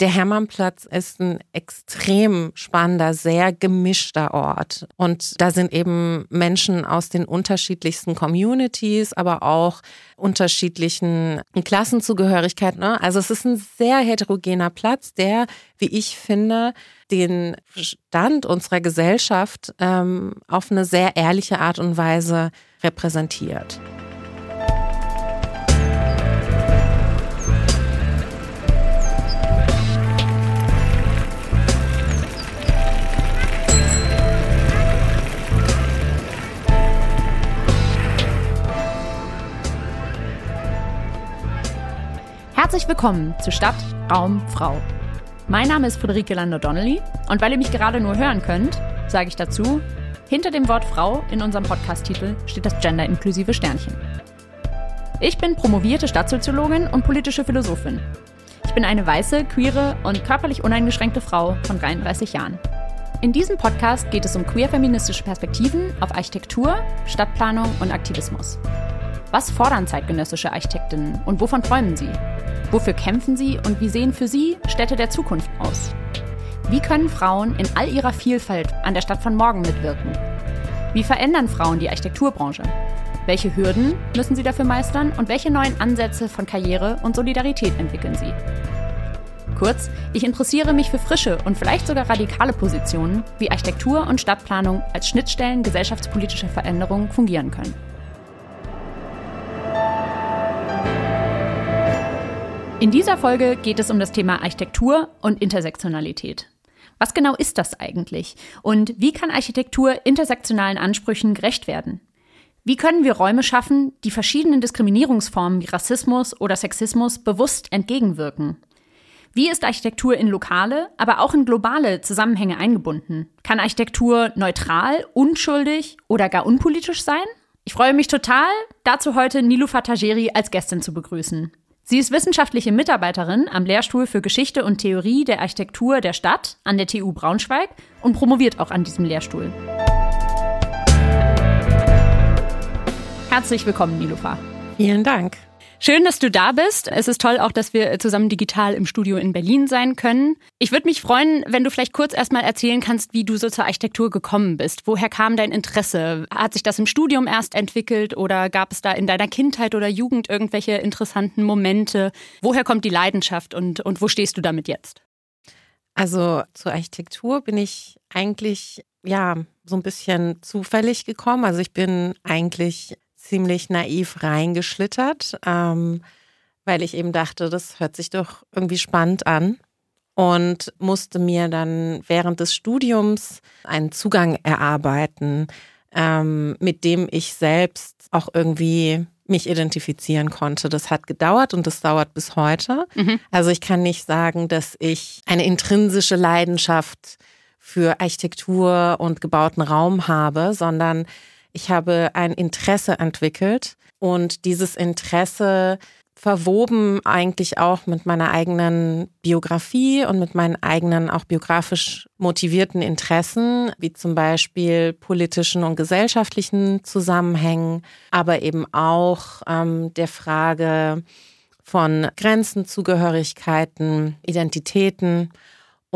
Der Hermannplatz ist ein extrem spannender, sehr gemischter Ort. Und da sind eben Menschen aus den unterschiedlichsten Communities, aber auch unterschiedlichen Klassenzugehörigkeiten. Ne? Also es ist ein sehr heterogener Platz, der, wie ich finde, den Stand unserer Gesellschaft ähm, auf eine sehr ehrliche Art und Weise repräsentiert. Herzlich willkommen zu Stadt, Raum, Frau. Mein Name ist Friederike Lander-Donnelly und weil ihr mich gerade nur hören könnt, sage ich dazu, hinter dem Wort Frau in unserem Podcast-Titel steht das genderinklusive Sternchen. Ich bin promovierte Stadtsoziologin und politische Philosophin. Ich bin eine weiße, queere und körperlich uneingeschränkte Frau von 33 Jahren. In diesem Podcast geht es um queer-feministische Perspektiven auf Architektur, Stadtplanung und Aktivismus. Was fordern zeitgenössische Architektinnen und wovon träumen sie? Wofür kämpfen sie und wie sehen für sie Städte der Zukunft aus? Wie können Frauen in all ihrer Vielfalt an der Stadt von morgen mitwirken? Wie verändern Frauen die Architekturbranche? Welche Hürden müssen sie dafür meistern und welche neuen Ansätze von Karriere und Solidarität entwickeln sie? Kurz, ich interessiere mich für frische und vielleicht sogar radikale Positionen, wie Architektur und Stadtplanung als Schnittstellen gesellschaftspolitischer Veränderungen fungieren können. In dieser Folge geht es um das Thema Architektur und Intersektionalität. Was genau ist das eigentlich? Und wie kann Architektur intersektionalen Ansprüchen gerecht werden? Wie können wir Räume schaffen, die verschiedenen Diskriminierungsformen wie Rassismus oder Sexismus bewusst entgegenwirken? Wie ist Architektur in lokale, aber auch in globale Zusammenhänge eingebunden? Kann Architektur neutral, unschuldig oder gar unpolitisch sein? Ich freue mich total, dazu heute Niloufer Tajeri als Gästin zu begrüßen. Sie ist wissenschaftliche Mitarbeiterin am Lehrstuhl für Geschichte und Theorie der Architektur der Stadt an der TU Braunschweig und promoviert auch an diesem Lehrstuhl. Herzlich willkommen, Nilufa. Vielen Dank. Schön, dass du da bist. Es ist toll auch, dass wir zusammen digital im Studio in Berlin sein können. Ich würde mich freuen, wenn du vielleicht kurz erstmal erzählen kannst, wie du so zur Architektur gekommen bist. Woher kam dein Interesse? Hat sich das im Studium erst entwickelt oder gab es da in deiner Kindheit oder Jugend irgendwelche interessanten Momente? Woher kommt die Leidenschaft und, und wo stehst du damit jetzt? Also zur Architektur bin ich eigentlich ja so ein bisschen zufällig gekommen. Also ich bin eigentlich ziemlich naiv reingeschlittert, ähm, weil ich eben dachte, das hört sich doch irgendwie spannend an und musste mir dann während des Studiums einen Zugang erarbeiten, ähm, mit dem ich selbst auch irgendwie mich identifizieren konnte. Das hat gedauert und das dauert bis heute. Mhm. Also ich kann nicht sagen, dass ich eine intrinsische Leidenschaft für Architektur und gebauten Raum habe, sondern ich habe ein Interesse entwickelt und dieses Interesse verwoben eigentlich auch mit meiner eigenen Biografie und mit meinen eigenen auch biografisch motivierten Interessen, wie zum Beispiel politischen und gesellschaftlichen Zusammenhängen, aber eben auch ähm, der Frage von Grenzen, Zugehörigkeiten, Identitäten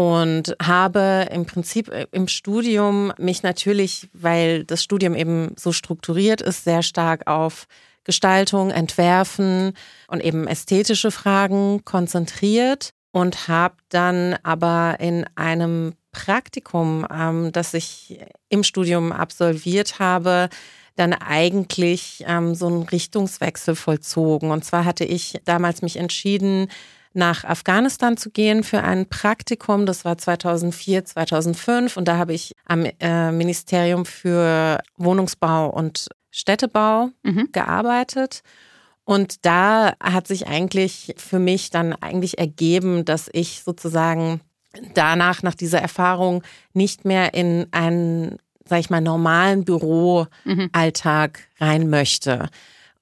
und habe im Prinzip äh, im Studium mich natürlich, weil das Studium eben so strukturiert ist, sehr stark auf Gestaltung, Entwerfen und eben ästhetische Fragen konzentriert und habe dann aber in einem Praktikum, ähm, das ich im Studium absolviert habe, dann eigentlich ähm, so einen Richtungswechsel vollzogen. Und zwar hatte ich damals mich entschieden, nach Afghanistan zu gehen für ein Praktikum. Das war 2004, 2005 und da habe ich am äh, Ministerium für Wohnungsbau und Städtebau mhm. gearbeitet. Und da hat sich eigentlich für mich dann eigentlich ergeben, dass ich sozusagen danach, nach dieser Erfahrung, nicht mehr in einen, sag ich mal, normalen Büroalltag rein möchte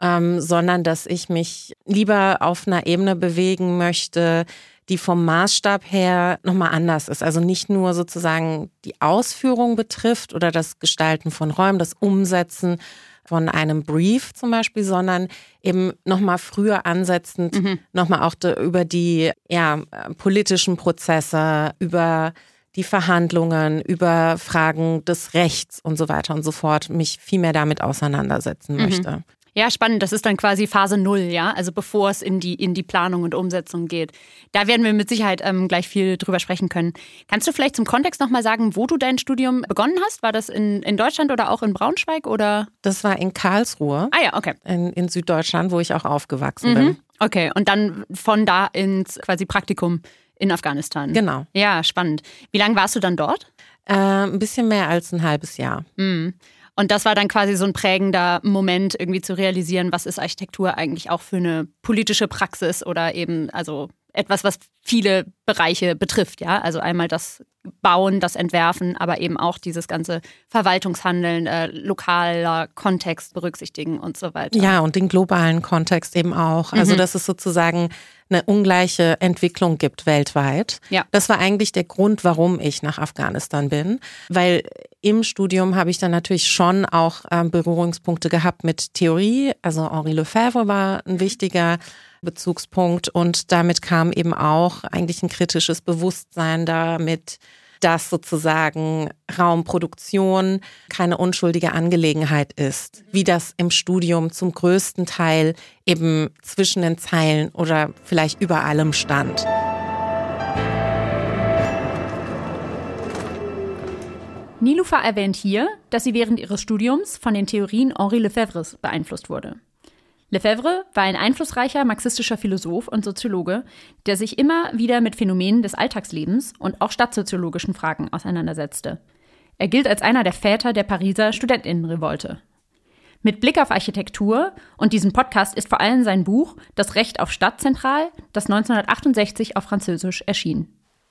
ähm, sondern dass ich mich lieber auf einer Ebene bewegen möchte, die vom Maßstab her nochmal anders ist. Also nicht nur sozusagen die Ausführung betrifft oder das Gestalten von Räumen, das Umsetzen von einem Brief zum Beispiel, sondern eben nochmal früher ansetzend, mhm. nochmal auch über die ja, politischen Prozesse, über die Verhandlungen, über Fragen des Rechts und so weiter und so fort, mich viel mehr damit auseinandersetzen mhm. möchte. Ja, spannend. Das ist dann quasi Phase Null, ja, also bevor es in die, in die Planung und Umsetzung geht. Da werden wir mit Sicherheit ähm, gleich viel drüber sprechen können. Kannst du vielleicht zum Kontext nochmal sagen, wo du dein Studium begonnen hast? War das in, in Deutschland oder auch in Braunschweig oder? Das war in Karlsruhe. Ah ja, okay. In, in Süddeutschland, wo ich auch aufgewachsen mhm. bin. Okay, und dann von da ins quasi Praktikum in Afghanistan. Genau. Ja, spannend. Wie lange warst du dann dort? Äh, ein bisschen mehr als ein halbes Jahr. Mhm. Und das war dann quasi so ein prägender Moment, irgendwie zu realisieren, was ist Architektur eigentlich auch für eine politische Praxis oder eben, also etwas, was viele Bereiche betrifft, ja. Also einmal das Bauen, das Entwerfen, aber eben auch dieses ganze Verwaltungshandeln, äh, lokaler Kontext berücksichtigen und so weiter. Ja, und den globalen Kontext eben auch. Also, mhm. dass es sozusagen eine ungleiche Entwicklung gibt weltweit. Ja. Das war eigentlich der Grund, warum ich nach Afghanistan bin, weil im Studium habe ich dann natürlich schon auch ähm, Berührungspunkte gehabt mit Theorie. Also Henri Lefebvre war ein wichtiger Bezugspunkt und damit kam eben auch eigentlich ein kritisches Bewusstsein damit, dass sozusagen Raumproduktion keine unschuldige Angelegenheit ist, wie das im Studium zum größten Teil eben zwischen den Zeilen oder vielleicht über allem stand. Nilufa erwähnt hier, dass sie während ihres Studiums von den Theorien Henri Lefebvres beeinflusst wurde. Lefebvre war ein einflussreicher marxistischer Philosoph und Soziologe, der sich immer wieder mit Phänomenen des Alltagslebens und auch stadtsoziologischen Fragen auseinandersetzte. Er gilt als einer der Väter der Pariser Studentinnenrevolte. Mit Blick auf Architektur und diesem Podcast ist vor allem sein Buch Das Recht auf Stadt zentral, das 1968 auf Französisch erschien.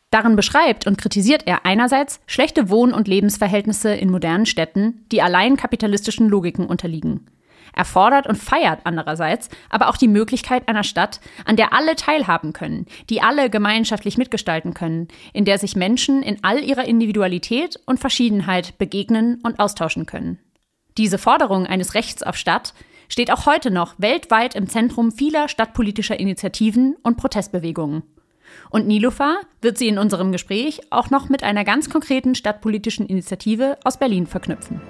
Darin beschreibt und kritisiert er einerseits schlechte Wohn- und Lebensverhältnisse in modernen Städten, die allein kapitalistischen Logiken unterliegen. Er fordert und feiert andererseits aber auch die Möglichkeit einer Stadt, an der alle teilhaben können, die alle gemeinschaftlich mitgestalten können, in der sich Menschen in all ihrer Individualität und Verschiedenheit begegnen und austauschen können. Diese Forderung eines Rechts auf Stadt steht auch heute noch weltweit im Zentrum vieler stadtpolitischer Initiativen und Protestbewegungen. Und Nilufa wird sie in unserem Gespräch auch noch mit einer ganz konkreten stadtpolitischen Initiative aus Berlin verknüpfen.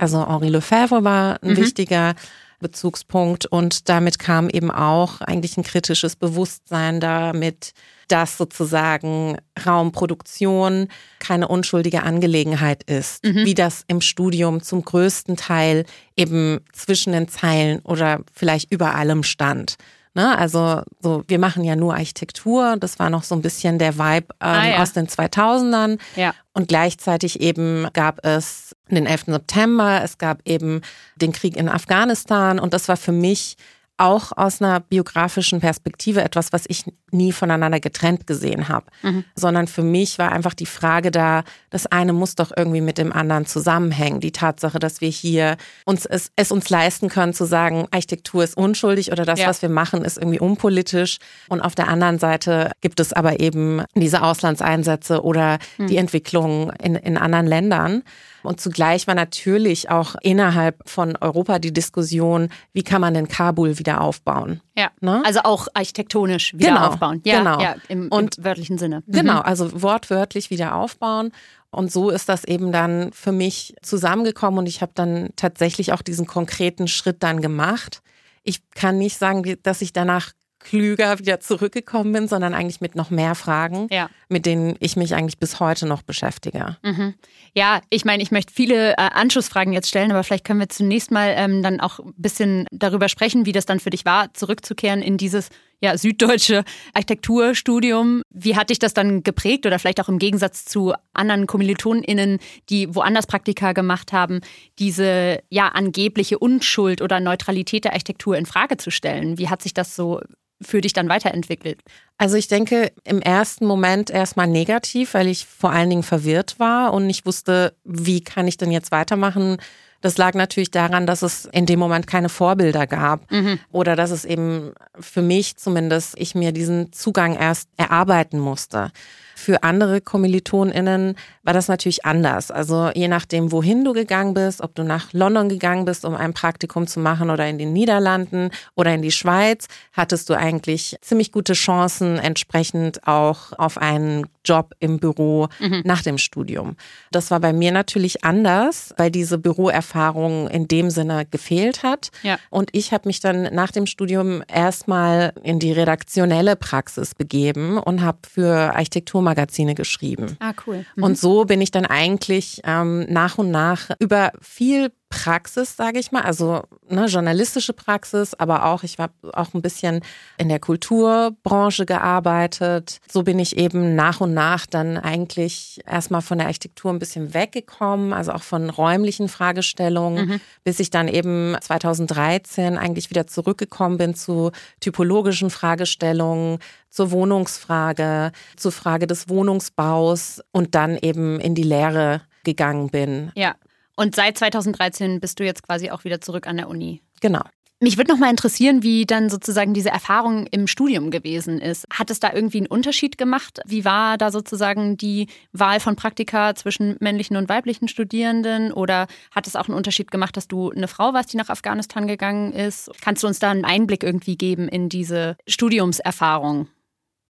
Also Henri Lefebvre war ein mhm. wichtiger Bezugspunkt und damit kam eben auch eigentlich ein kritisches Bewusstsein damit, dass sozusagen Raumproduktion keine unschuldige Angelegenheit ist, mhm. wie das im Studium zum größten Teil eben zwischen den Zeilen oder vielleicht über allem stand. Ne? Also so, wir machen ja nur Architektur. Das war noch so ein bisschen der Vibe ähm, ah, ja. aus den 2000ern. Ja. Und gleichzeitig eben gab es den 11. September, es gab eben den Krieg in Afghanistan. Und das war für mich auch aus einer biografischen Perspektive etwas, was ich nie voneinander getrennt gesehen habe, mhm. sondern für mich war einfach die Frage da, das eine muss doch irgendwie mit dem anderen zusammenhängen. Die Tatsache, dass wir hier uns es, es uns leisten können zu sagen, Architektur ist unschuldig oder das, ja. was wir machen, ist irgendwie unpolitisch. Und auf der anderen Seite gibt es aber eben diese Auslandseinsätze oder mhm. die Entwicklung in, in anderen Ländern. Und zugleich war natürlich auch innerhalb von Europa die Diskussion, wie kann man denn Kabul wieder aufbauen? Ja, ne? also auch architektonisch wieder genau, aufbauen. Ja, genau. Ja, im, im Und, wörtlichen Sinne. Mhm. Genau, also wortwörtlich wieder aufbauen. Und so ist das eben dann für mich zusammengekommen und ich habe dann tatsächlich auch diesen konkreten Schritt dann gemacht. Ich kann nicht sagen, dass ich danach klüger wieder zurückgekommen bin, sondern eigentlich mit noch mehr Fragen, ja. mit denen ich mich eigentlich bis heute noch beschäftige. Mhm. Ja, ich meine, ich möchte viele äh, Anschlussfragen jetzt stellen, aber vielleicht können wir zunächst mal ähm, dann auch ein bisschen darüber sprechen, wie das dann für dich war, zurückzukehren in dieses ja, süddeutsche Architekturstudium. Wie hat dich das dann geprägt oder vielleicht auch im Gegensatz zu anderen KommilitonInnen, die woanders Praktika gemacht haben, diese ja angebliche Unschuld oder Neutralität der Architektur in Frage zu stellen? Wie hat sich das so für dich dann weiterentwickelt? Also ich denke im ersten Moment erstmal negativ, weil ich vor allen Dingen verwirrt war und nicht wusste, wie kann ich denn jetzt weitermachen? Das lag natürlich daran, dass es in dem Moment keine Vorbilder gab mhm. oder dass es eben für mich zumindest, ich mir diesen Zugang erst erarbeiten musste. Für andere KommilitonInnen war das natürlich anders. Also je nachdem, wohin du gegangen bist, ob du nach London gegangen bist, um ein Praktikum zu machen oder in den Niederlanden oder in die Schweiz, hattest du eigentlich ziemlich gute Chancen, entsprechend auch auf einen Job im Büro mhm. nach dem Studium. Das war bei mir natürlich anders, weil diese Büroerfahrung in dem Sinne gefehlt hat. Ja. Und ich habe mich dann nach dem Studium erstmal in die redaktionelle Praxis begeben und habe für Architektur Magazine geschrieben. Ah, cool. Mhm. Und so bin ich dann eigentlich ähm, nach und nach über viel Praxis, sage ich mal, also ne, journalistische Praxis, aber auch, ich habe auch ein bisschen in der Kulturbranche gearbeitet. So bin ich eben nach und nach dann eigentlich erstmal von der Architektur ein bisschen weggekommen, also auch von räumlichen Fragestellungen, mhm. bis ich dann eben 2013 eigentlich wieder zurückgekommen bin zu typologischen Fragestellungen, zur Wohnungsfrage, zur Frage des Wohnungsbaus und dann eben in die Lehre gegangen bin. Ja. Und seit 2013 bist du jetzt quasi auch wieder zurück an der Uni. Genau. Mich würde noch mal interessieren, wie dann sozusagen diese Erfahrung im Studium gewesen ist. Hat es da irgendwie einen Unterschied gemacht? Wie war da sozusagen die Wahl von Praktika zwischen männlichen und weiblichen Studierenden? Oder hat es auch einen Unterschied gemacht, dass du eine Frau warst, die nach Afghanistan gegangen ist? Kannst du uns da einen Einblick irgendwie geben in diese Studiumserfahrung?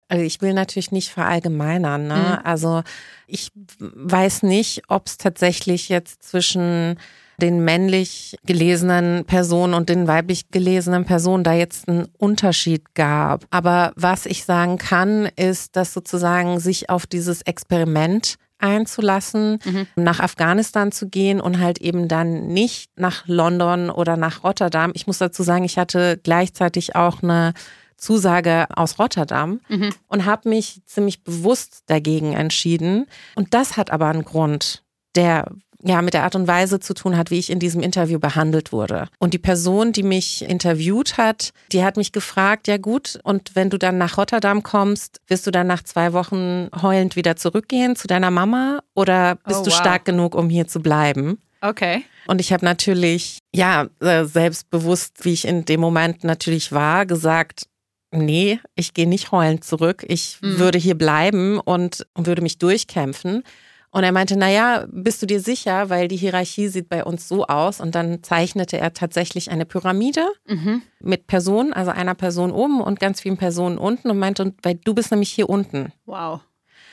Also ich will natürlich nicht verallgemeinern. Ne? Mhm. Also ich weiß nicht, ob es tatsächlich jetzt zwischen den männlich gelesenen Personen und den weiblich gelesenen Personen da jetzt einen Unterschied gab. Aber was ich sagen kann, ist, dass sozusagen sich auf dieses Experiment einzulassen, mhm. nach Afghanistan zu gehen und halt eben dann nicht nach London oder nach Rotterdam. Ich muss dazu sagen, ich hatte gleichzeitig auch eine Zusage aus Rotterdam mhm. und habe mich ziemlich bewusst dagegen entschieden. Und das hat aber einen Grund, der ja mit der Art und Weise zu tun hat, wie ich in diesem Interview behandelt wurde. Und die Person, die mich interviewt hat, die hat mich gefragt, ja gut, und wenn du dann nach Rotterdam kommst, wirst du dann nach zwei Wochen heulend wieder zurückgehen zu deiner Mama oder bist oh, du wow. stark genug, um hier zu bleiben? Okay. Und ich habe natürlich, ja, äh, selbstbewusst, wie ich in dem Moment natürlich war, gesagt, nee, ich gehe nicht heulend zurück. Ich mhm. würde hier bleiben und, und würde mich durchkämpfen. Und er meinte, naja, bist du dir sicher, weil die Hierarchie sieht bei uns so aus. Und dann zeichnete er tatsächlich eine Pyramide mhm. mit Personen, also einer Person oben und ganz vielen Personen unten und meinte, weil du bist nämlich hier unten. Wow.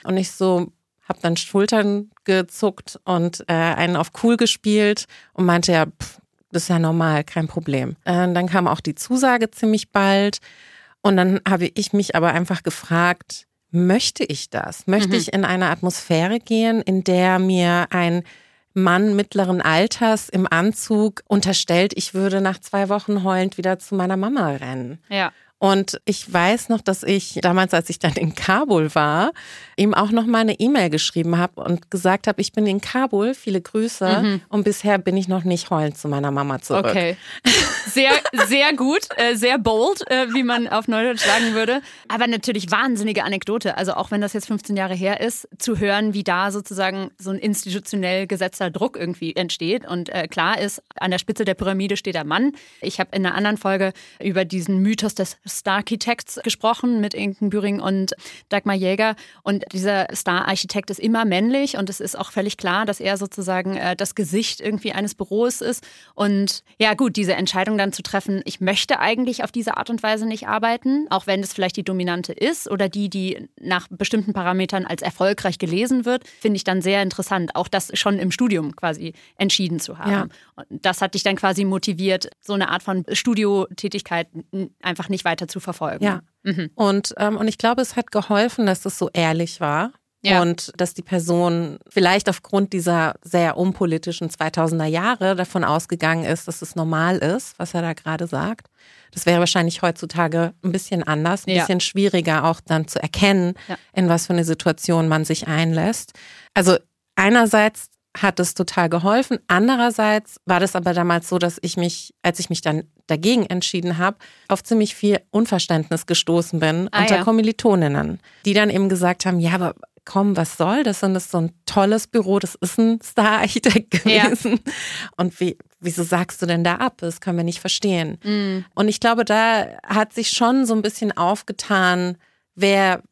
Und ich so, habe dann Schultern gezuckt und äh, einen auf cool gespielt und meinte, ja, pff, das ist ja normal, kein Problem. Äh, dann kam auch die Zusage ziemlich bald. Und dann habe ich mich aber einfach gefragt, möchte ich das? Möchte mhm. ich in eine Atmosphäre gehen, in der mir ein Mann mittleren Alters im Anzug unterstellt, ich würde nach zwei Wochen heulend wieder zu meiner Mama rennen? Ja. Und ich weiß noch, dass ich damals, als ich dann in Kabul war, ihm auch noch mal eine E-Mail geschrieben habe und gesagt habe, ich bin in Kabul, viele Grüße mhm. und bisher bin ich noch nicht heulend zu meiner Mama zurück. Okay. Sehr, sehr gut, äh, sehr bold, äh, wie man auf Neudeutsch sagen würde. Aber natürlich wahnsinnige Anekdote. Also auch wenn das jetzt 15 Jahre her ist, zu hören, wie da sozusagen so ein institutionell gesetzter Druck irgendwie entsteht. Und äh, klar ist, an der Spitze der Pyramide steht der Mann. Ich habe in einer anderen Folge über diesen Mythos des Star-Architects gesprochen mit Inken Büring und Dagmar Jäger. Und dieser Star-Architekt ist immer männlich und es ist auch völlig klar, dass er sozusagen äh, das Gesicht irgendwie eines Büros ist. Und ja, gut, diese Entscheidung dann zu treffen, ich möchte eigentlich auf diese Art und Weise nicht arbeiten, auch wenn es vielleicht die dominante ist oder die, die nach bestimmten Parametern als erfolgreich gelesen wird, finde ich dann sehr interessant. Auch das schon im Studium quasi entschieden zu haben. Ja. Und das hat dich dann quasi motiviert, so eine Art von Studiotätigkeit einfach nicht weiter weiter zu verfolgen. Ja. Mhm. Und, ähm, und ich glaube, es hat geholfen, dass es so ehrlich war. Ja. Und dass die Person vielleicht aufgrund dieser sehr unpolitischen 2000er Jahre davon ausgegangen ist, dass es normal ist, was er da gerade sagt. Das wäre wahrscheinlich heutzutage ein bisschen anders, ein ja. bisschen schwieriger auch dann zu erkennen, ja. in was für eine Situation man sich einlässt. Also einerseits hat es total geholfen. Andererseits war das aber damals so, dass ich mich, als ich mich dann dagegen entschieden habe, auf ziemlich viel Unverständnis gestoßen bin ah, unter ja. Kommilitoninnen, die dann eben gesagt haben, ja, aber komm, was soll das? Und das ist so ein tolles Büro, das ist ein Star-Architekt gewesen. Ja. Und wie, wieso sagst du denn da ab? Das können wir nicht verstehen. Mhm. Und ich glaube, da hat sich schon so ein bisschen aufgetan, wer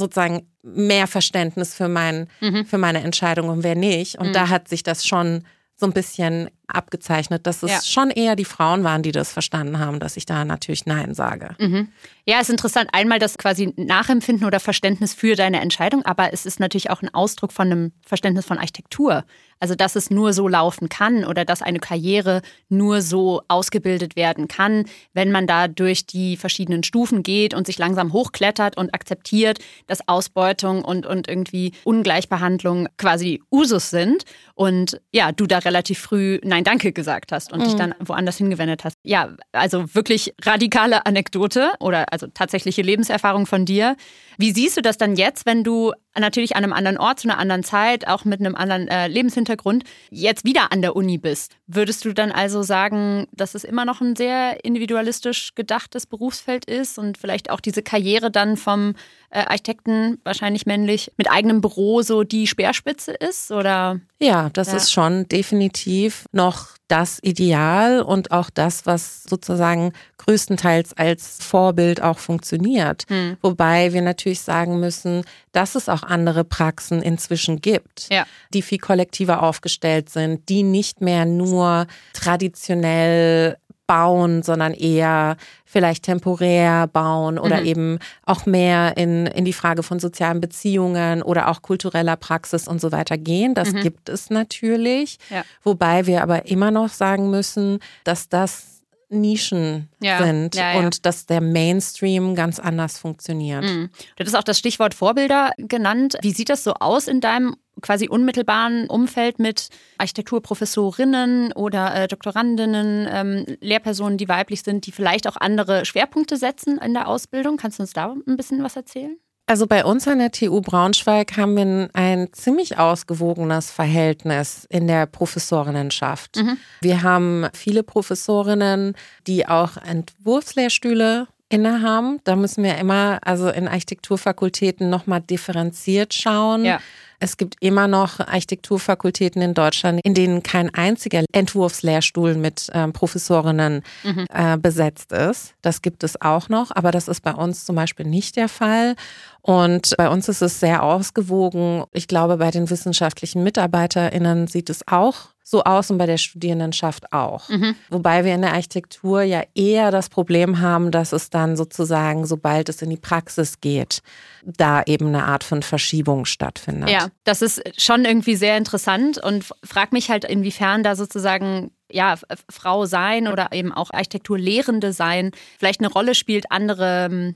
sozusagen mehr Verständnis für, mein, mhm. für meine Entscheidung und wer nicht. Und mhm. da hat sich das schon so ein bisschen abgezeichnet, dass es ja. schon eher die Frauen waren, die das verstanden haben, dass ich da natürlich Nein sage. Mhm. Ja, es ist interessant. Einmal das quasi Nachempfinden oder Verständnis für deine Entscheidung, aber es ist natürlich auch ein Ausdruck von einem Verständnis von Architektur. Also, dass es nur so laufen kann oder dass eine Karriere nur so ausgebildet werden kann, wenn man da durch die verschiedenen Stufen geht und sich langsam hochklettert und akzeptiert, dass Ausbeutung und, und irgendwie Ungleichbehandlung quasi Usus sind. Und ja, du da relativ früh Nein, danke gesagt hast und mhm. dich dann woanders hingewendet hast. Ja, also wirklich radikale Anekdote oder also tatsächliche Lebenserfahrung von dir. Wie siehst du das dann jetzt, wenn du natürlich an einem anderen Ort, zu einer anderen Zeit, auch mit einem anderen äh, Lebenshintergrund, jetzt wieder an der Uni bist? Würdest du dann also sagen, dass es immer noch ein sehr individualistisch gedachtes Berufsfeld ist und vielleicht auch diese Karriere dann vom äh, Architekten, wahrscheinlich männlich, mit eigenem Büro so die Speerspitze ist? Oder? Ja, das ja. ist schon definitiv noch das Ideal und auch das, was sozusagen größtenteils als Vorbild auch funktioniert. Hm. Wobei wir natürlich sagen müssen, dass es auch andere Praxen inzwischen gibt, ja. die viel kollektiver aufgestellt sind, die nicht mehr nur traditionell bauen, sondern eher vielleicht temporär bauen oder mhm. eben auch mehr in, in die Frage von sozialen Beziehungen oder auch kultureller Praxis und so weiter gehen. Das mhm. gibt es natürlich. Ja. Wobei wir aber immer noch sagen müssen, dass das Nischen ja, sind ja, ja. und dass der Mainstream ganz anders funktioniert. Mhm. Du hast auch das Stichwort Vorbilder genannt. Wie sieht das so aus in deinem quasi unmittelbaren Umfeld mit Architekturprofessorinnen oder äh, Doktorandinnen, ähm, Lehrpersonen, die weiblich sind, die vielleicht auch andere Schwerpunkte setzen in der Ausbildung? Kannst du uns da ein bisschen was erzählen? Also bei uns an der TU Braunschweig haben wir ein ziemlich ausgewogenes Verhältnis in der Professorinnenschaft. Mhm. Wir haben viele Professorinnen, die auch Entwurfslehrstühle innehaben. Da müssen wir immer, also in Architekturfakultäten nochmal differenziert schauen. Ja. Es gibt immer noch Architekturfakultäten in Deutschland, in denen kein einziger Entwurfslehrstuhl mit ähm, Professorinnen mhm. äh, besetzt ist. Das gibt es auch noch, aber das ist bei uns zum Beispiel nicht der Fall. Und bei uns ist es sehr ausgewogen. Ich glaube, bei den wissenschaftlichen MitarbeiterInnen sieht es auch so aus und bei der Studierendenschaft auch. Mhm. Wobei wir in der Architektur ja eher das Problem haben, dass es dann sozusagen, sobald es in die Praxis geht, da eben eine Art von Verschiebung stattfindet. Ja, das ist schon irgendwie sehr interessant und frag mich halt, inwiefern da sozusagen ja, Frau sein oder eben auch Architekturlehrende sein vielleicht eine Rolle spielt, andere hm,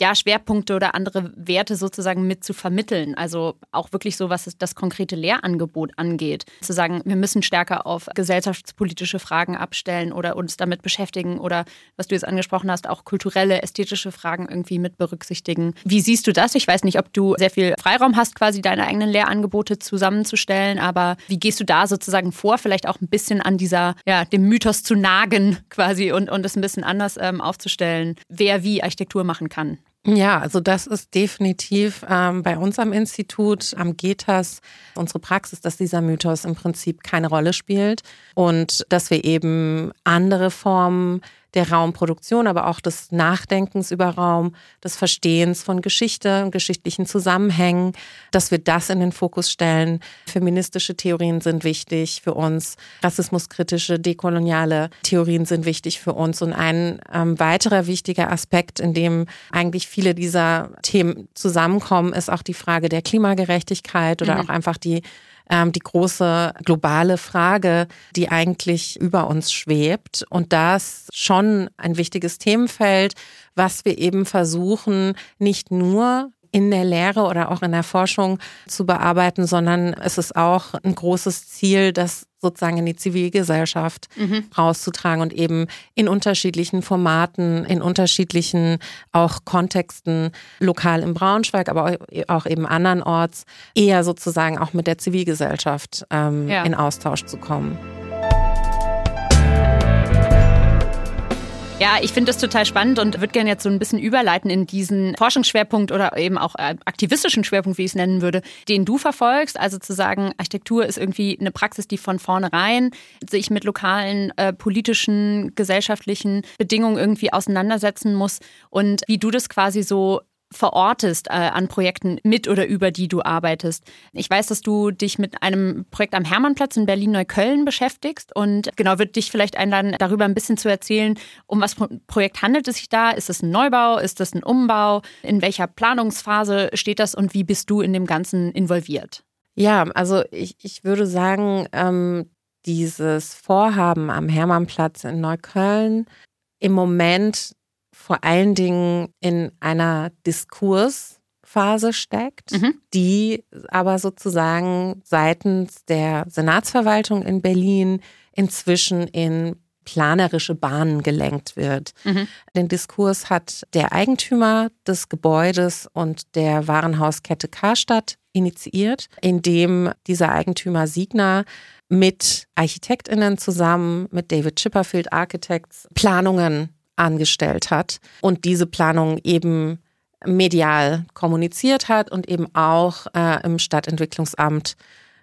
ja, Schwerpunkte oder andere Werte sozusagen mit zu vermitteln. Also auch wirklich so, was das konkrete Lehrangebot angeht. Zu sagen, wir müssen stärker auf gesellschaftspolitische Fragen abstellen oder uns damit beschäftigen oder, was du jetzt angesprochen hast, auch kulturelle, ästhetische Fragen irgendwie mit berücksichtigen. Wie siehst du das? Ich weiß nicht, ob du sehr viel Freiraum hast, quasi deine eigenen Lehrangebote zusammenzustellen, aber wie gehst du da sozusagen vor? Vielleicht auch ein bisschen an dieser, ja, dem Mythos zu nagen quasi und, und es ein bisschen anders ähm, aufzustellen, wer wie Architektur machen kann. Ja, also das ist definitiv ähm, bei uns am Institut, am GETAS, unsere Praxis, dass dieser Mythos im Prinzip keine Rolle spielt und dass wir eben andere Formen der Raumproduktion, aber auch des Nachdenkens über Raum, des Verstehens von Geschichte und geschichtlichen Zusammenhängen, dass wir das in den Fokus stellen. Feministische Theorien sind wichtig für uns, rassismuskritische, dekoloniale Theorien sind wichtig für uns. Und ein ähm, weiterer wichtiger Aspekt, in dem eigentlich viele dieser Themen zusammenkommen, ist auch die Frage der Klimagerechtigkeit oder mhm. auch einfach die ähm, die große globale Frage, die eigentlich über uns schwebt. Und das schon ein wichtiges Themenfeld, was wir eben versuchen, nicht nur in der Lehre oder auch in der Forschung zu bearbeiten, sondern es ist auch ein großes Ziel, das sozusagen in die Zivilgesellschaft mhm. rauszutragen und eben in unterschiedlichen Formaten, in unterschiedlichen auch Kontexten, lokal in Braunschweig, aber auch eben andernorts, eher sozusagen auch mit der Zivilgesellschaft ähm, ja. in Austausch zu kommen. Ja, ich finde das total spannend und würde gerne jetzt so ein bisschen überleiten in diesen Forschungsschwerpunkt oder eben auch äh, aktivistischen Schwerpunkt, wie ich es nennen würde, den du verfolgst. Also zu sagen, Architektur ist irgendwie eine Praxis, die von vornherein sich mit lokalen äh, politischen, gesellschaftlichen Bedingungen irgendwie auseinandersetzen muss und wie du das quasi so verortest äh, an Projekten mit oder über die du arbeitest. Ich weiß, dass du dich mit einem Projekt am Hermannplatz in Berlin-Neukölln beschäftigst und genau würde dich vielleicht einladen, darüber ein bisschen zu erzählen, um was Projekt handelt es sich da? Ist es ein Neubau? Ist es ein Umbau? In welcher Planungsphase steht das und wie bist du in dem Ganzen involviert? Ja, also ich, ich würde sagen, ähm, dieses Vorhaben am Hermannplatz in Neukölln im Moment vor allen Dingen in einer Diskursphase steckt, mhm. die aber sozusagen seitens der Senatsverwaltung in Berlin inzwischen in planerische Bahnen gelenkt wird. Mhm. Den Diskurs hat der Eigentümer des Gebäudes und der Warenhauskette Karstadt initiiert, indem dieser Eigentümer Siegner mit Architektinnen zusammen, mit David Chipperfield Architects, Planungen angestellt hat und diese Planung eben medial kommuniziert hat und eben auch äh, im Stadtentwicklungsamt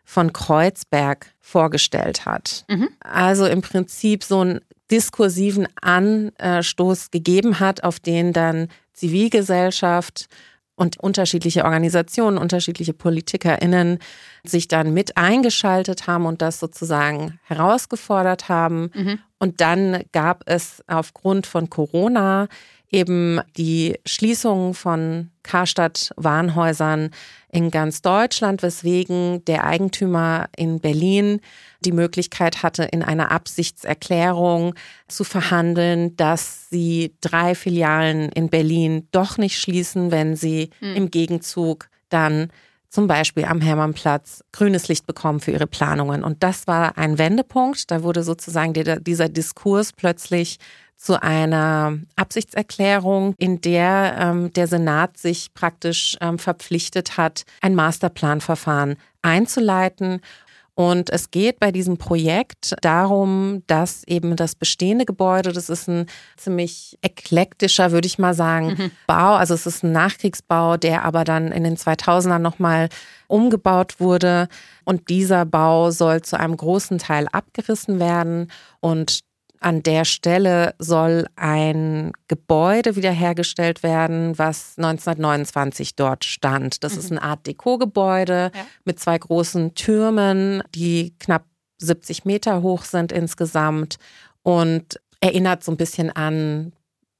von Kreuzberg vorgestellt hat. Mhm. Also im Prinzip so einen diskursiven Anstoß gegeben hat, auf den dann Zivilgesellschaft und unterschiedliche Organisationen, unterschiedliche PolitikerInnen sich dann mit eingeschaltet haben und das sozusagen herausgefordert haben. Mhm. Und dann gab es aufgrund von Corona eben die Schließung von Karstadt-Warenhäusern in ganz Deutschland, weswegen der Eigentümer in Berlin die Möglichkeit hatte, in einer Absichtserklärung zu verhandeln, dass sie drei Filialen in Berlin doch nicht schließen, wenn sie mhm. im Gegenzug dann zum Beispiel am Hermannplatz grünes Licht bekommen für ihre Planungen. Und das war ein Wendepunkt. Da wurde sozusagen dieser Diskurs plötzlich zu einer Absichtserklärung, in der ähm, der Senat sich praktisch ähm, verpflichtet hat, ein Masterplanverfahren einzuleiten. Und es geht bei diesem Projekt darum, dass eben das bestehende Gebäude, das ist ein ziemlich eklektischer, würde ich mal sagen, mhm. Bau. Also es ist ein Nachkriegsbau, der aber dann in den 2000ern nochmal umgebaut wurde. Und dieser Bau soll zu einem großen Teil abgerissen werden. Und an der Stelle soll ein Gebäude wiederhergestellt werden, was 1929 dort stand. Das mhm. ist ein Art Deco-Gebäude ja. mit zwei großen Türmen, die knapp 70 Meter hoch sind insgesamt und erinnert so ein bisschen an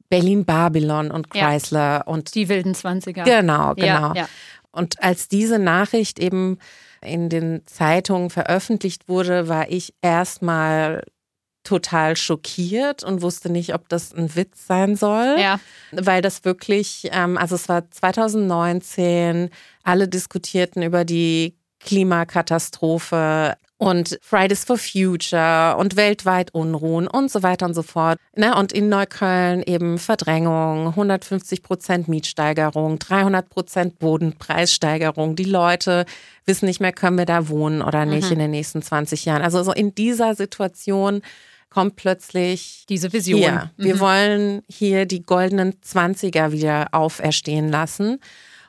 Berlin Babylon und Chrysler ja. und die wilden 20er. Genau, genau. Ja, und als diese Nachricht eben in den Zeitungen veröffentlicht wurde, war ich erstmal total schockiert und wusste nicht, ob das ein Witz sein soll. Ja. Weil das wirklich, ähm, also es war 2019, alle diskutierten über die Klimakatastrophe und Fridays for Future und weltweit Unruhen und so weiter und so fort. Ne? Und in Neukölln eben Verdrängung, 150 Prozent Mietsteigerung, 300 Prozent Bodenpreissteigerung. Die Leute wissen nicht mehr, können wir da wohnen oder nicht mhm. in den nächsten 20 Jahren. Also so in dieser Situation kommt plötzlich diese Vision. Hier, mhm. Wir wollen hier die goldenen Zwanziger wieder auferstehen lassen.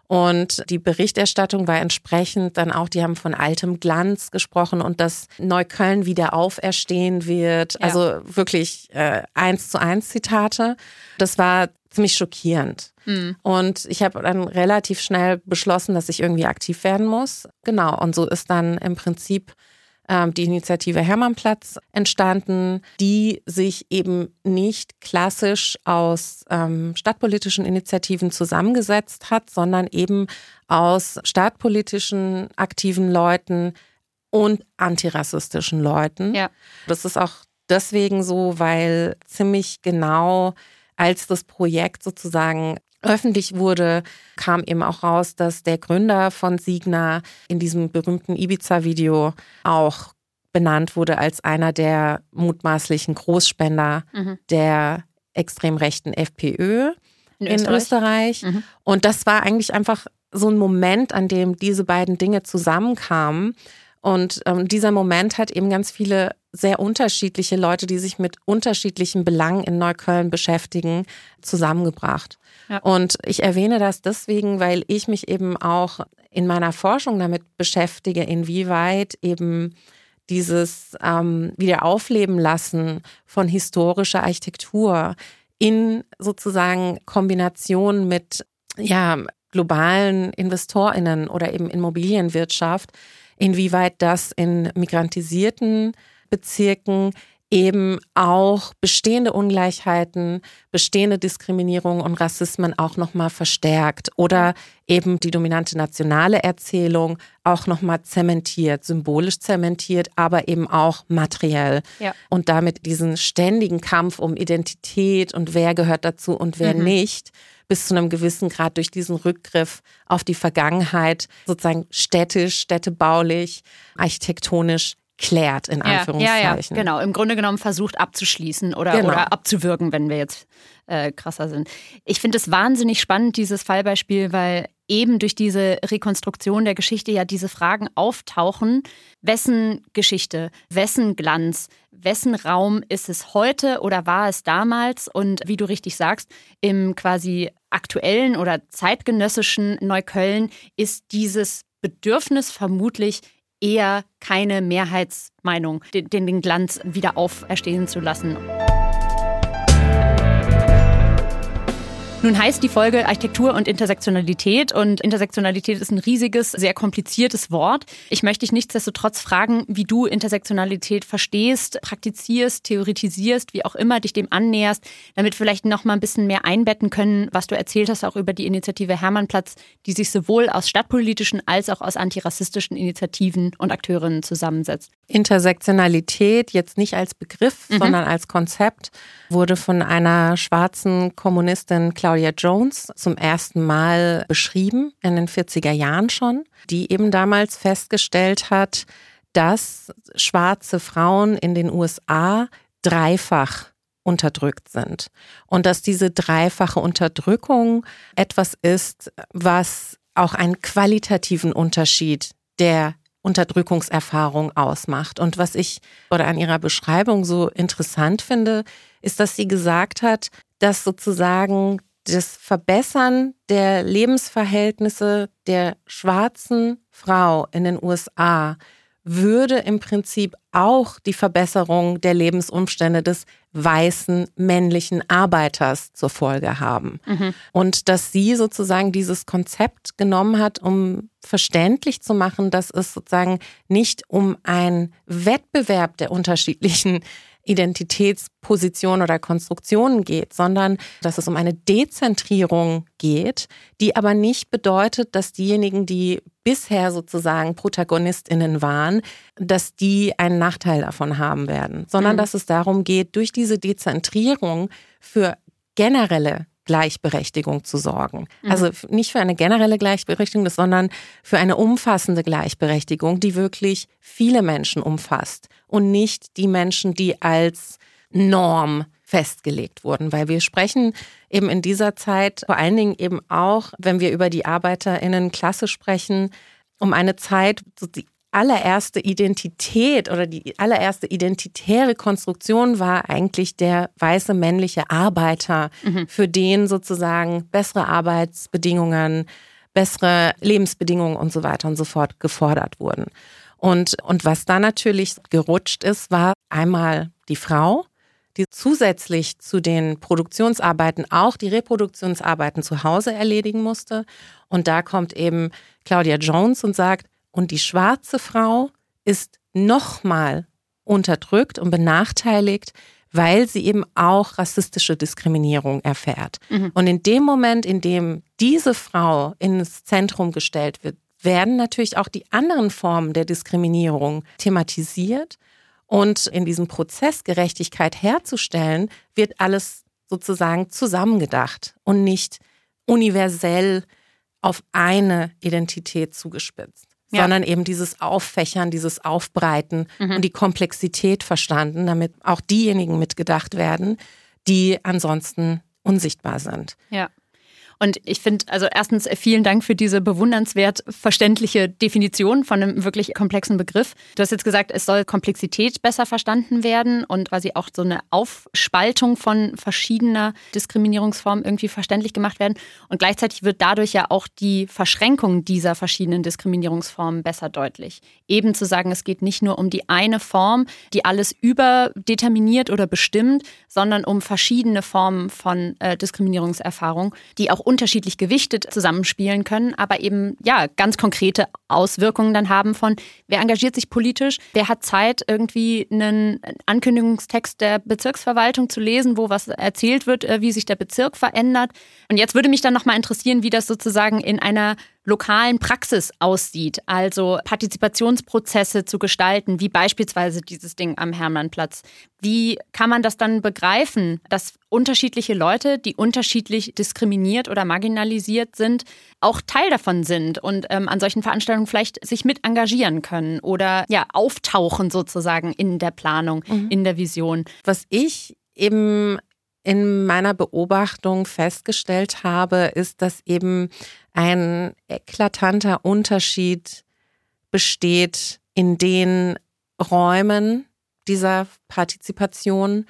Und die Berichterstattung war entsprechend dann auch, die haben von altem Glanz gesprochen und dass Neukölln wieder auferstehen wird. Ja. Also wirklich äh, eins zu eins Zitate. Das war ziemlich schockierend. Mhm. Und ich habe dann relativ schnell beschlossen, dass ich irgendwie aktiv werden muss. Genau. Und so ist dann im Prinzip die Initiative Hermannplatz entstanden, die sich eben nicht klassisch aus ähm, stadtpolitischen Initiativen zusammengesetzt hat, sondern eben aus stadtpolitischen aktiven Leuten und antirassistischen Leuten. Ja. Das ist auch deswegen so, weil ziemlich genau als das Projekt sozusagen öffentlich wurde, kam eben auch raus, dass der Gründer von Signa in diesem berühmten Ibiza-Video auch benannt wurde als einer der mutmaßlichen Großspender mhm. der extrem rechten FPÖ in, in Österreich. Österreich. Mhm. Und das war eigentlich einfach so ein Moment, an dem diese beiden Dinge zusammenkamen Und ähm, dieser Moment hat eben ganz viele sehr unterschiedliche Leute, die sich mit unterschiedlichen Belangen in Neukölln beschäftigen, zusammengebracht. Ja. Und ich erwähne das deswegen, weil ich mich eben auch in meiner Forschung damit beschäftige, inwieweit eben dieses ähm, Wiederaufleben lassen von historischer Architektur in sozusagen Kombination mit ja, globalen InvestorInnen oder eben Immobilienwirtschaft, inwieweit das in migrantisierten Bezirken eben auch bestehende Ungleichheiten, bestehende Diskriminierung und Rassismen auch nochmal verstärkt oder eben die dominante nationale Erzählung auch nochmal zementiert, symbolisch zementiert, aber eben auch materiell. Ja. Und damit diesen ständigen Kampf um Identität und wer gehört dazu und wer mhm. nicht bis zu einem gewissen Grad durch diesen Rückgriff auf die Vergangenheit sozusagen städtisch, städtebaulich, architektonisch klärt, in Anführungszeichen. Ja, ja, ja, genau. Im Grunde genommen versucht abzuschließen oder, genau. oder abzuwirken, wenn wir jetzt äh, krasser sind. Ich finde es wahnsinnig spannend, dieses Fallbeispiel, weil eben durch diese Rekonstruktion der Geschichte ja diese Fragen auftauchen. Wessen Geschichte, wessen Glanz, wessen Raum ist es heute oder war es damals? Und wie du richtig sagst, im quasi aktuellen oder zeitgenössischen Neukölln ist dieses Bedürfnis vermutlich eher keine Mehrheitsmeinung, den, den Glanz wieder auferstehen zu lassen. Nun heißt die Folge Architektur und Intersektionalität und Intersektionalität ist ein riesiges, sehr kompliziertes Wort. Ich möchte dich nichtsdestotrotz fragen, wie du Intersektionalität verstehst, praktizierst, theoretisierst, wie auch immer dich dem annäherst, damit vielleicht noch mal ein bisschen mehr einbetten können, was du erzählt hast auch über die Initiative Hermannplatz, die sich sowohl aus stadtpolitischen als auch aus antirassistischen Initiativen und Akteurinnen zusammensetzt. Intersektionalität jetzt nicht als Begriff, mhm. sondern als Konzept wurde von einer schwarzen Kommunistin Claudia Jones zum ersten Mal beschrieben, in den 40er Jahren schon, die eben damals festgestellt hat, dass schwarze Frauen in den USA dreifach unterdrückt sind. Und dass diese dreifache Unterdrückung etwas ist, was auch einen qualitativen Unterschied der Unterdrückungserfahrung ausmacht. Und was ich oder an ihrer Beschreibung so interessant finde, ist, dass sie gesagt hat, dass sozusagen das Verbessern der Lebensverhältnisse der schwarzen Frau in den USA würde im Prinzip auch die Verbesserung der Lebensumstände des weißen männlichen Arbeiters zur Folge haben. Mhm. Und dass sie sozusagen dieses Konzept genommen hat, um verständlich zu machen, dass es sozusagen nicht um einen Wettbewerb der unterschiedlichen Identitätsposition oder Konstruktionen geht, sondern dass es um eine Dezentrierung geht, die aber nicht bedeutet, dass diejenigen, die bisher sozusagen Protagonistinnen waren, dass die einen Nachteil davon haben werden, sondern mhm. dass es darum geht, durch diese Dezentrierung für generelle Gleichberechtigung zu sorgen. Mhm. Also nicht für eine generelle Gleichberechtigung, sondern für eine umfassende Gleichberechtigung, die wirklich viele Menschen umfasst und nicht die Menschen, die als Norm festgelegt wurden, weil wir sprechen eben in dieser Zeit vor allen Dingen eben auch, wenn wir über die Arbeiterinnenklasse sprechen, um eine Zeit, die allererste Identität oder die allererste identitäre Konstruktion war eigentlich der weiße männliche Arbeiter, mhm. für den sozusagen bessere Arbeitsbedingungen, bessere Lebensbedingungen und so weiter und so fort gefordert wurden. Und, und was da natürlich gerutscht ist, war einmal die Frau, die zusätzlich zu den Produktionsarbeiten auch die Reproduktionsarbeiten zu Hause erledigen musste. Und da kommt eben Claudia Jones und sagt, und die schwarze Frau ist nochmal unterdrückt und benachteiligt, weil sie eben auch rassistische Diskriminierung erfährt. Mhm. Und in dem Moment, in dem diese Frau ins Zentrum gestellt wird, werden natürlich auch die anderen Formen der Diskriminierung thematisiert. Und in diesem Prozess Gerechtigkeit herzustellen, wird alles sozusagen zusammengedacht und nicht universell auf eine Identität zugespitzt ja. sondern eben dieses Auffächern, dieses Aufbreiten mhm. und die Komplexität verstanden, damit auch diejenigen mitgedacht werden, die ansonsten unsichtbar sind. Ja. Und ich finde, also erstens äh, vielen Dank für diese bewundernswert verständliche Definition von einem wirklich komplexen Begriff. Du hast jetzt gesagt, es soll Komplexität besser verstanden werden und quasi auch so eine Aufspaltung von verschiedener Diskriminierungsformen irgendwie verständlich gemacht werden. Und gleichzeitig wird dadurch ja auch die Verschränkung dieser verschiedenen Diskriminierungsformen besser deutlich. Eben zu sagen, es geht nicht nur um die eine Form, die alles überdeterminiert oder bestimmt, sondern um verschiedene Formen von äh, Diskriminierungserfahrung, die auch unterschiedlich gewichtet zusammenspielen können, aber eben ja ganz konkrete Auswirkungen dann haben von, wer engagiert sich politisch, wer hat Zeit, irgendwie einen Ankündigungstext der Bezirksverwaltung zu lesen, wo was erzählt wird, äh, wie sich der Bezirk verändert. Und jetzt würde mich dann nochmal interessieren, wie das sozusagen in einer lokalen Praxis aussieht, also Partizipationsprozesse zu gestalten, wie beispielsweise dieses Ding am Hermannplatz. Wie kann man das dann begreifen, dass unterschiedliche Leute, die unterschiedlich diskriminiert oder marginalisiert sind, auch Teil davon sind und ähm, an solchen Veranstaltungen vielleicht sich mit engagieren können oder ja auftauchen sozusagen in der Planung, mhm. in der Vision. Was ich eben in meiner Beobachtung festgestellt habe, ist, dass eben ein eklatanter Unterschied besteht in den Räumen dieser Partizipation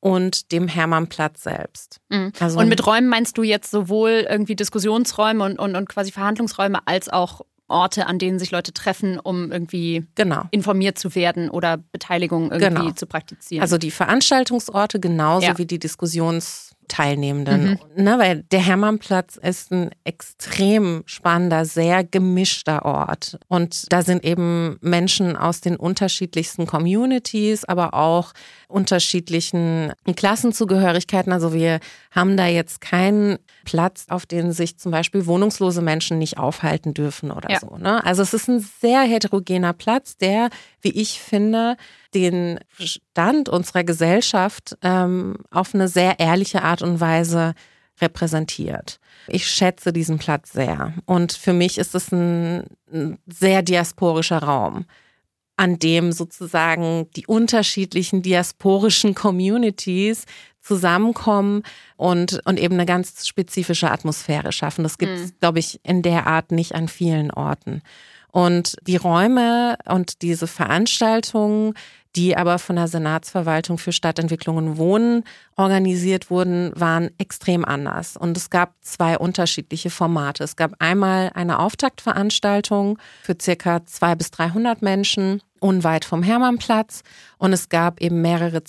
und dem Hermannplatz selbst. Mhm. Also, und mit Räumen meinst du jetzt sowohl irgendwie Diskussionsräume und, und, und quasi Verhandlungsräume als auch Orte, an denen sich Leute treffen, um irgendwie genau. informiert zu werden oder Beteiligung irgendwie genau. zu praktizieren. Also die Veranstaltungsorte genauso ja. wie die Diskussions Teilnehmenden. Mhm. Ne, weil der Hermannplatz ist ein extrem spannender, sehr gemischter Ort. Und da sind eben Menschen aus den unterschiedlichsten Communities, aber auch unterschiedlichen Klassenzugehörigkeiten. Also wir haben da jetzt keinen Platz, auf den sich zum Beispiel wohnungslose Menschen nicht aufhalten dürfen oder ja. so. Ne? Also es ist ein sehr heterogener Platz, der, wie ich finde, den Stand unserer Gesellschaft ähm, auf eine sehr ehrliche Art und Weise repräsentiert. Ich schätze diesen Platz sehr. Und für mich ist es ein, ein sehr diasporischer Raum an dem sozusagen die unterschiedlichen diasporischen Communities zusammenkommen und, und eben eine ganz spezifische Atmosphäre schaffen. Das gibt es, mhm. glaube ich, in der Art nicht an vielen Orten. Und die Räume und diese Veranstaltungen, die aber von der Senatsverwaltung für Stadtentwicklung und Wohnen organisiert wurden, waren extrem anders. Und es gab zwei unterschiedliche Formate. Es gab einmal eine Auftaktveranstaltung für circa zwei bis 300 Menschen unweit vom Hermannplatz. Und es gab eben mehrere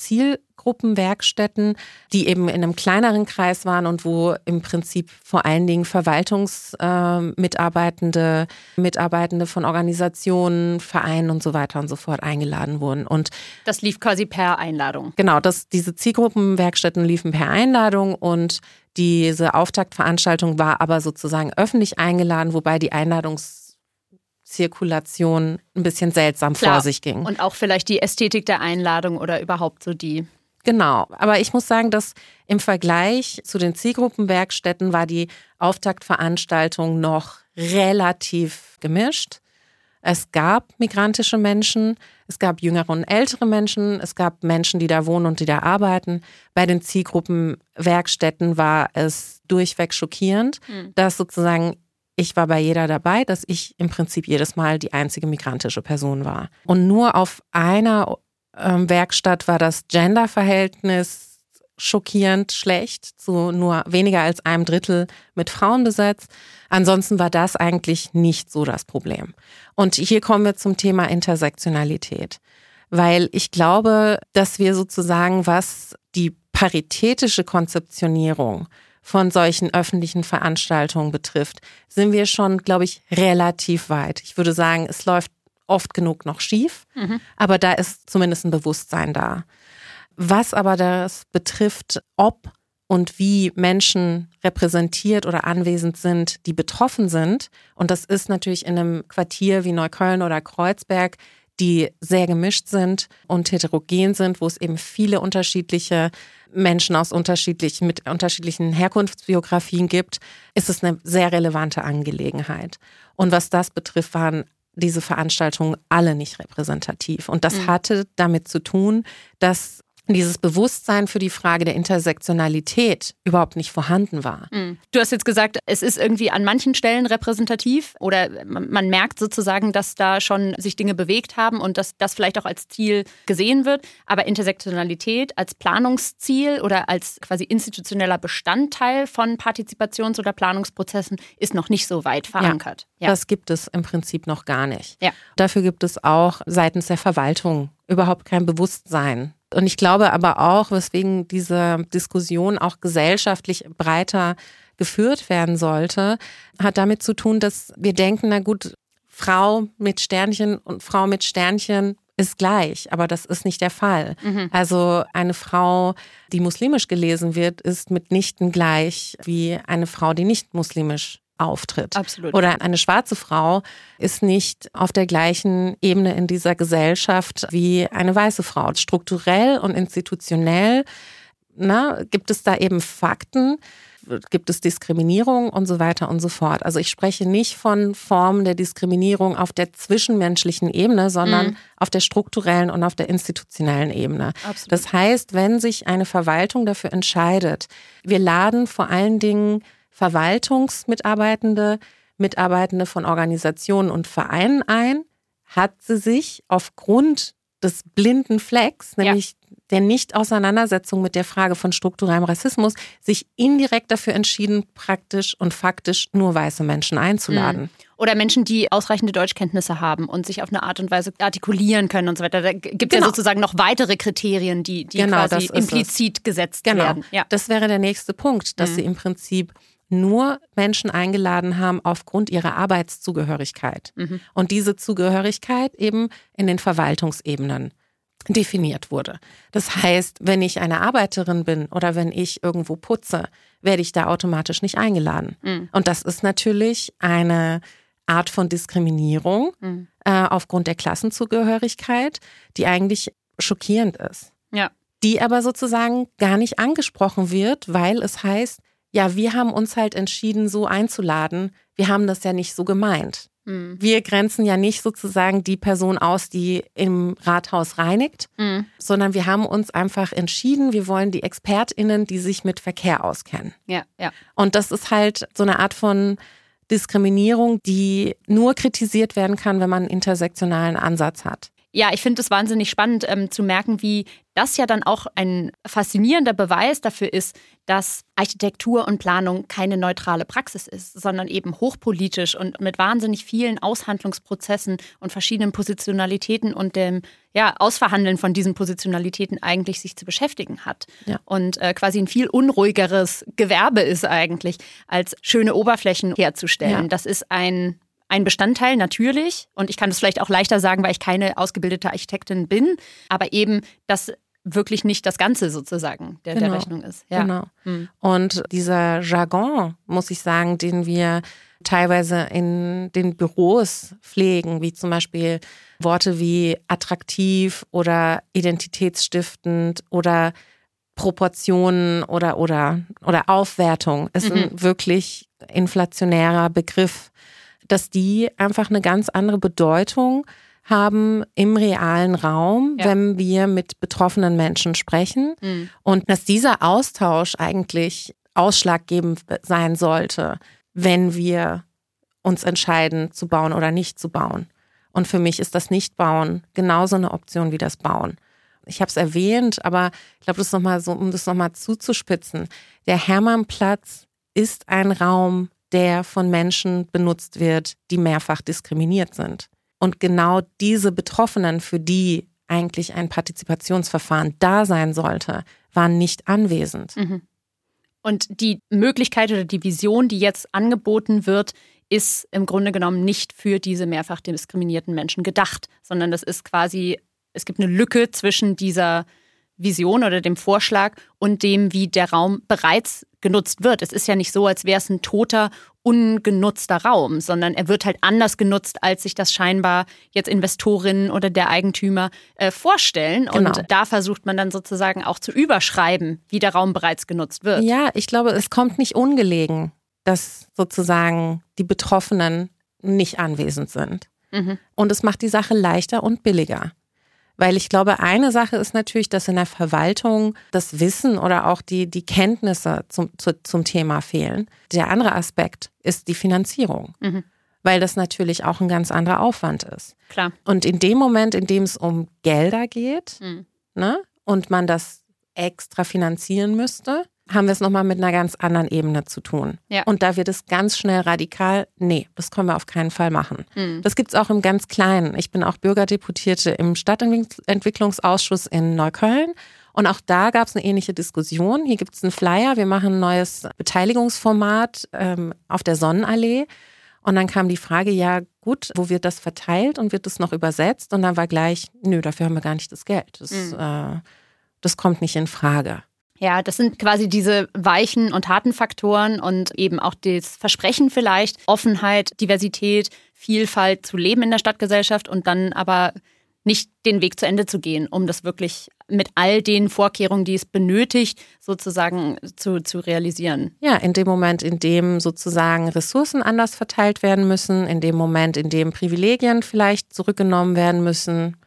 Zielgruppenwerkstätten, die eben in einem kleineren Kreis waren und wo im Prinzip vor allen Dingen Verwaltungsmitarbeitende, äh, Mitarbeitende von Organisationen, Vereinen und so weiter und so fort eingeladen wurden. Und das lief quasi per Einladung. Genau, das, diese Zielgruppenwerkstätten liefen per Einladung und diese Auftaktveranstaltung war aber sozusagen öffentlich eingeladen, wobei die Einladungs Zirkulation ein bisschen seltsam Klar. vor sich ging. Und auch vielleicht die Ästhetik der Einladung oder überhaupt so die. Genau, aber ich muss sagen, dass im Vergleich zu den Zielgruppenwerkstätten war die Auftaktveranstaltung noch relativ gemischt. Es gab migrantische Menschen, es gab jüngere und ältere Menschen, es gab Menschen, die da wohnen und die da arbeiten. Bei den Zielgruppenwerkstätten war es durchweg schockierend, mhm. dass sozusagen ich war bei jeder dabei, dass ich im Prinzip jedes Mal die einzige migrantische Person war. Und nur auf einer ähm, Werkstatt war das Genderverhältnis schockierend schlecht, zu nur weniger als einem Drittel mit Frauen besetzt. Ansonsten war das eigentlich nicht so das Problem. Und hier kommen wir zum Thema Intersektionalität, weil ich glaube, dass wir sozusagen, was die paritätische Konzeptionierung von solchen öffentlichen Veranstaltungen betrifft, sind wir schon, glaube ich, relativ weit. Ich würde sagen, es läuft oft genug noch schief, mhm. aber da ist zumindest ein Bewusstsein da. Was aber das betrifft, ob und wie Menschen repräsentiert oder anwesend sind, die betroffen sind, und das ist natürlich in einem Quartier wie Neukölln oder Kreuzberg die sehr gemischt sind und heterogen sind, wo es eben viele unterschiedliche Menschen aus unterschiedlichen, mit unterschiedlichen Herkunftsbiografien gibt, ist es eine sehr relevante Angelegenheit. Und was das betrifft, waren diese Veranstaltungen alle nicht repräsentativ. Und das mhm. hatte damit zu tun, dass dieses Bewusstsein für die Frage der Intersektionalität überhaupt nicht vorhanden war. Mhm. Du hast jetzt gesagt, es ist irgendwie an manchen Stellen repräsentativ oder man merkt sozusagen, dass da schon sich Dinge bewegt haben und dass das vielleicht auch als Ziel gesehen wird. Aber Intersektionalität als Planungsziel oder als quasi institutioneller Bestandteil von Partizipations- oder Planungsprozessen ist noch nicht so weit verankert. Ja, ja. Das gibt es im Prinzip noch gar nicht. Ja. Dafür gibt es auch seitens der Verwaltung überhaupt kein Bewusstsein und ich glaube aber auch, weswegen diese Diskussion auch gesellschaftlich breiter geführt werden sollte, hat damit zu tun, dass wir denken, na gut, Frau mit Sternchen und Frau mit Sternchen ist gleich, aber das ist nicht der Fall. Mhm. Also eine Frau, die muslimisch gelesen wird, ist mitnichten gleich wie eine Frau, die nicht muslimisch auftritt. Absolut. Oder eine schwarze Frau ist nicht auf der gleichen Ebene in dieser Gesellschaft wie eine weiße Frau. Strukturell und institutionell na, gibt es da eben Fakten, gibt es Diskriminierung und so weiter und so fort. Also ich spreche nicht von Formen der Diskriminierung auf der zwischenmenschlichen Ebene, sondern mhm. auf der strukturellen und auf der institutionellen Ebene. Absolut. Das heißt, wenn sich eine Verwaltung dafür entscheidet, wir laden vor allen Dingen Verwaltungsmitarbeitende, Mitarbeitende von Organisationen und Vereinen ein, hat sie sich aufgrund des blinden Flecks, nämlich ja. der Nicht-Auseinandersetzung mit der Frage von strukturellem Rassismus, sich indirekt dafür entschieden, praktisch und faktisch nur weiße Menschen einzuladen. Mhm. Oder Menschen, die ausreichende Deutschkenntnisse haben und sich auf eine Art und Weise artikulieren können und so weiter. Da gibt es genau. ja sozusagen noch weitere Kriterien, die, die genau, quasi implizit es. gesetzt genau. werden. Ja. Das wäre der nächste Punkt, dass mhm. sie im Prinzip nur Menschen eingeladen haben aufgrund ihrer Arbeitszugehörigkeit. Mhm. Und diese Zugehörigkeit eben in den Verwaltungsebenen definiert wurde. Das heißt, wenn ich eine Arbeiterin bin oder wenn ich irgendwo putze, werde ich da automatisch nicht eingeladen. Mhm. Und das ist natürlich eine Art von Diskriminierung mhm. äh, aufgrund der Klassenzugehörigkeit, die eigentlich schockierend ist. Ja. Die aber sozusagen gar nicht angesprochen wird, weil es heißt, ja, wir haben uns halt entschieden, so einzuladen. Wir haben das ja nicht so gemeint. Mhm. Wir grenzen ja nicht sozusagen die Person aus, die im Rathaus reinigt, mhm. sondern wir haben uns einfach entschieden, wir wollen die ExpertInnen, die sich mit Verkehr auskennen. Ja, ja. Und das ist halt so eine Art von Diskriminierung, die nur kritisiert werden kann, wenn man einen intersektionalen Ansatz hat. Ja, ich finde es wahnsinnig spannend ähm, zu merken, wie das ja dann auch ein faszinierender Beweis dafür ist, dass Architektur und Planung keine neutrale Praxis ist, sondern eben hochpolitisch und mit wahnsinnig vielen Aushandlungsprozessen und verschiedenen Positionalitäten und dem ja, Ausverhandeln von diesen Positionalitäten eigentlich sich zu beschäftigen hat. Ja. Und äh, quasi ein viel unruhigeres Gewerbe ist eigentlich, als schöne Oberflächen herzustellen. Ja. Das ist ein ein Bestandteil natürlich. Und ich kann das vielleicht auch leichter sagen, weil ich keine ausgebildete Architektin bin. Aber eben, dass wirklich nicht das Ganze sozusagen der, genau. der Rechnung ist. Ja. Genau. Hm. Und dieser Jargon, muss ich sagen, den wir teilweise in den Büros pflegen, wie zum Beispiel Worte wie attraktiv oder identitätsstiftend oder Proportionen oder oder oder Aufwertung ist mhm. ein wirklich inflationärer Begriff dass die einfach eine ganz andere Bedeutung haben im realen Raum, ja. wenn wir mit betroffenen Menschen sprechen. Mhm. Und dass dieser Austausch eigentlich ausschlaggebend sein sollte, wenn wir uns entscheiden, zu bauen oder nicht zu bauen. Und für mich ist das Nicht-Bauen genauso eine Option wie das Bauen. Ich habe es erwähnt, aber ich glaube, das noch mal so, um das nochmal zuzuspitzen. Der Hermannplatz ist ein Raum der von Menschen benutzt wird, die mehrfach diskriminiert sind. Und genau diese Betroffenen, für die eigentlich ein Partizipationsverfahren da sein sollte, waren nicht anwesend. Mhm. Und die Möglichkeit oder die Vision, die jetzt angeboten wird, ist im Grunde genommen nicht für diese mehrfach diskriminierten Menschen gedacht, sondern das ist quasi, es gibt eine Lücke zwischen dieser Vision oder dem Vorschlag und dem, wie der Raum bereits genutzt wird. Es ist ja nicht so, als wäre es ein toter, ungenutzter Raum, sondern er wird halt anders genutzt, als sich das scheinbar jetzt Investorinnen oder der Eigentümer äh, vorstellen. Genau. Und da versucht man dann sozusagen auch zu überschreiben, wie der Raum bereits genutzt wird. Ja, ich glaube, es kommt nicht ungelegen, dass sozusagen die Betroffenen nicht anwesend sind. Mhm. Und es macht die Sache leichter und billiger Weil ich glaube, eine Sache ist natürlich, dass in der Verwaltung das Wissen oder auch die, die Kenntnisse zum, zu, zum Thema fehlen. Der andere Aspekt ist die Finanzierung. Mhm. Weil das natürlich auch ein ganz anderer Aufwand ist. Klar. Und in dem Moment, in dem es um Gelder geht, mhm. ne, und man das extra finanzieren müsste, haben wir es nochmal mit einer ganz anderen Ebene zu tun. Ja. Und da wird es ganz schnell radikal, nee, das können wir auf keinen Fall machen. Mhm. Das gibt es auch im ganz Kleinen. Ich bin auch Bürgerdeputierte im Stadtentwicklungsausschuss in Neukölln. Und auch da gab es eine ähnliche Diskussion. Hier gibt es einen Flyer, wir machen ein neues Beteiligungsformat ähm, auf der Sonnenallee. Und dann kam die Frage, ja gut, wo wird das verteilt und wird das noch übersetzt? Und dann war gleich, nö, dafür haben wir gar nicht das Geld. Das, mhm. äh, das kommt nicht in Frage. Ja, das sind quasi diese weichen und harten Faktoren und eben auch das Versprechen vielleicht, Offenheit, Diversität, Vielfalt zu leben in der Stadtgesellschaft und dann aber nicht den Weg zu Ende zu gehen, um das wirklich mit all den Vorkehrungen, die es benötigt, sozusagen zu, zu realisieren. Ja, in dem Moment, in dem sozusagen Ressourcen anders verteilt werden müssen, in dem Moment, in dem Privilegien vielleicht zurückgenommen werden müssen,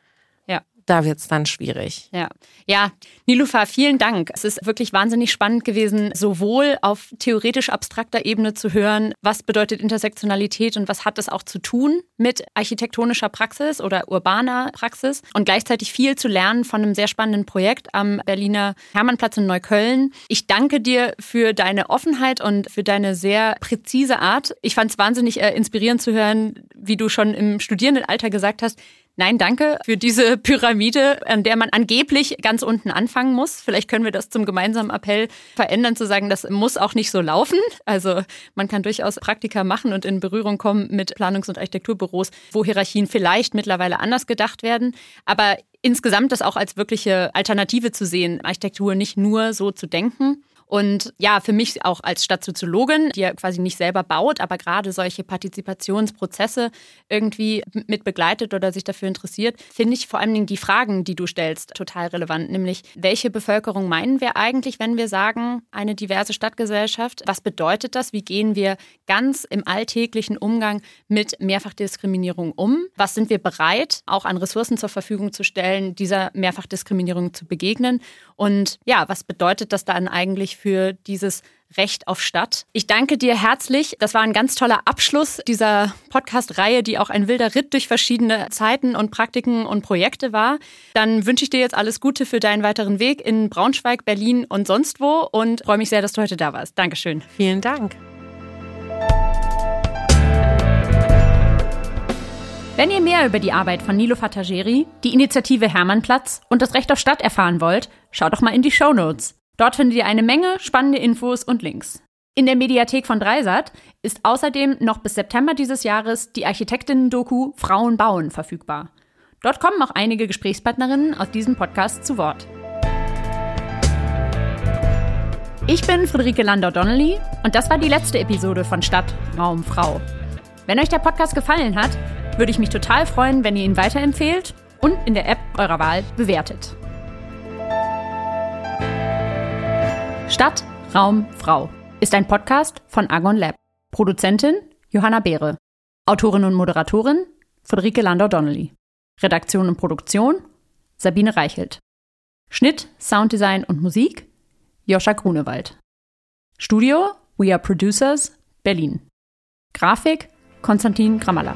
da wird es dann schwierig. Ja. ja, Nilufa, vielen Dank. Es ist wirklich wahnsinnig spannend gewesen, sowohl auf theoretisch abstrakter Ebene zu hören, was bedeutet Intersektionalität und was hat es auch zu tun mit architektonischer Praxis oder urbaner Praxis und gleichzeitig viel zu lernen von einem sehr spannenden Projekt am Berliner Hermannplatz in Neukölln. Ich danke dir für deine Offenheit und für deine sehr präzise Art. Ich fand es wahnsinnig äh, inspirierend zu hören, wie du schon im Studierendenalter gesagt hast, Nein, danke für diese Pyramide, an der man angeblich ganz unten anfangen muss. Vielleicht können wir das zum gemeinsamen Appell verändern, zu sagen, das muss auch nicht so laufen. Also man kann durchaus Praktika machen und in Berührung kommen mit Planungs- und Architekturbüros, wo Hierarchien vielleicht mittlerweile anders gedacht werden. Aber insgesamt das auch als wirkliche Alternative zu sehen, Architektur nicht nur so zu denken. Und ja, für mich auch als Stadtsoziologin, die ja quasi nicht selber baut, aber gerade solche Partizipationsprozesse irgendwie mit begleitet oder sich dafür interessiert, finde ich vor allen Dingen die Fragen, die du stellst, total relevant. Nämlich, welche Bevölkerung meinen wir eigentlich, wenn wir sagen, eine diverse Stadtgesellschaft? Was bedeutet das? Wie gehen wir ganz im alltäglichen Umgang mit Mehrfachdiskriminierung um? Was sind wir bereit, auch an Ressourcen zur Verfügung zu stellen, dieser Mehrfachdiskriminierung zu begegnen? Und ja, was bedeutet das dann eigentlich für dieses Recht auf Stadt? Ich danke dir herzlich. Das war ein ganz toller Abschluss dieser Podcast-Reihe, die auch ein wilder Ritt durch verschiedene Zeiten und Praktiken und Projekte war. Dann wünsche ich dir jetzt alles Gute für deinen weiteren Weg in Braunschweig, Berlin und sonst wo und freue mich sehr, dass du heute da warst. Dankeschön. Vielen Dank. Wenn ihr mehr über die Arbeit von Nilo Fatageri, die Initiative Hermannplatz und das Recht auf Stadt erfahren wollt, schaut doch mal in die Show Notes. Dort findet ihr eine Menge spannende Infos und Links. In der Mediathek von Dreisat ist außerdem noch bis September dieses Jahres die Architektinnen-Doku Frauen bauen verfügbar. Dort kommen auch einige Gesprächspartnerinnen aus diesem Podcast zu Wort. Ich bin Friederike Landau-Donnelly und das war die letzte Episode von Stadt, Raum, Frau. Wenn euch der Podcast gefallen hat, würde ich mich total freuen, wenn ihr ihn weiterempfehlt und in der App eurer Wahl bewertet. Stadt, Raum, Frau ist ein Podcast von Argon Lab. Produzentin Johanna Beere. Autorin und Moderatorin Friederike Landau-Donnelly. Redaktion und Produktion Sabine Reichelt. Schnitt, Sounddesign und Musik Joscha Grunewald. Studio We Are Producers Berlin. Grafik Konstantin Gramalla.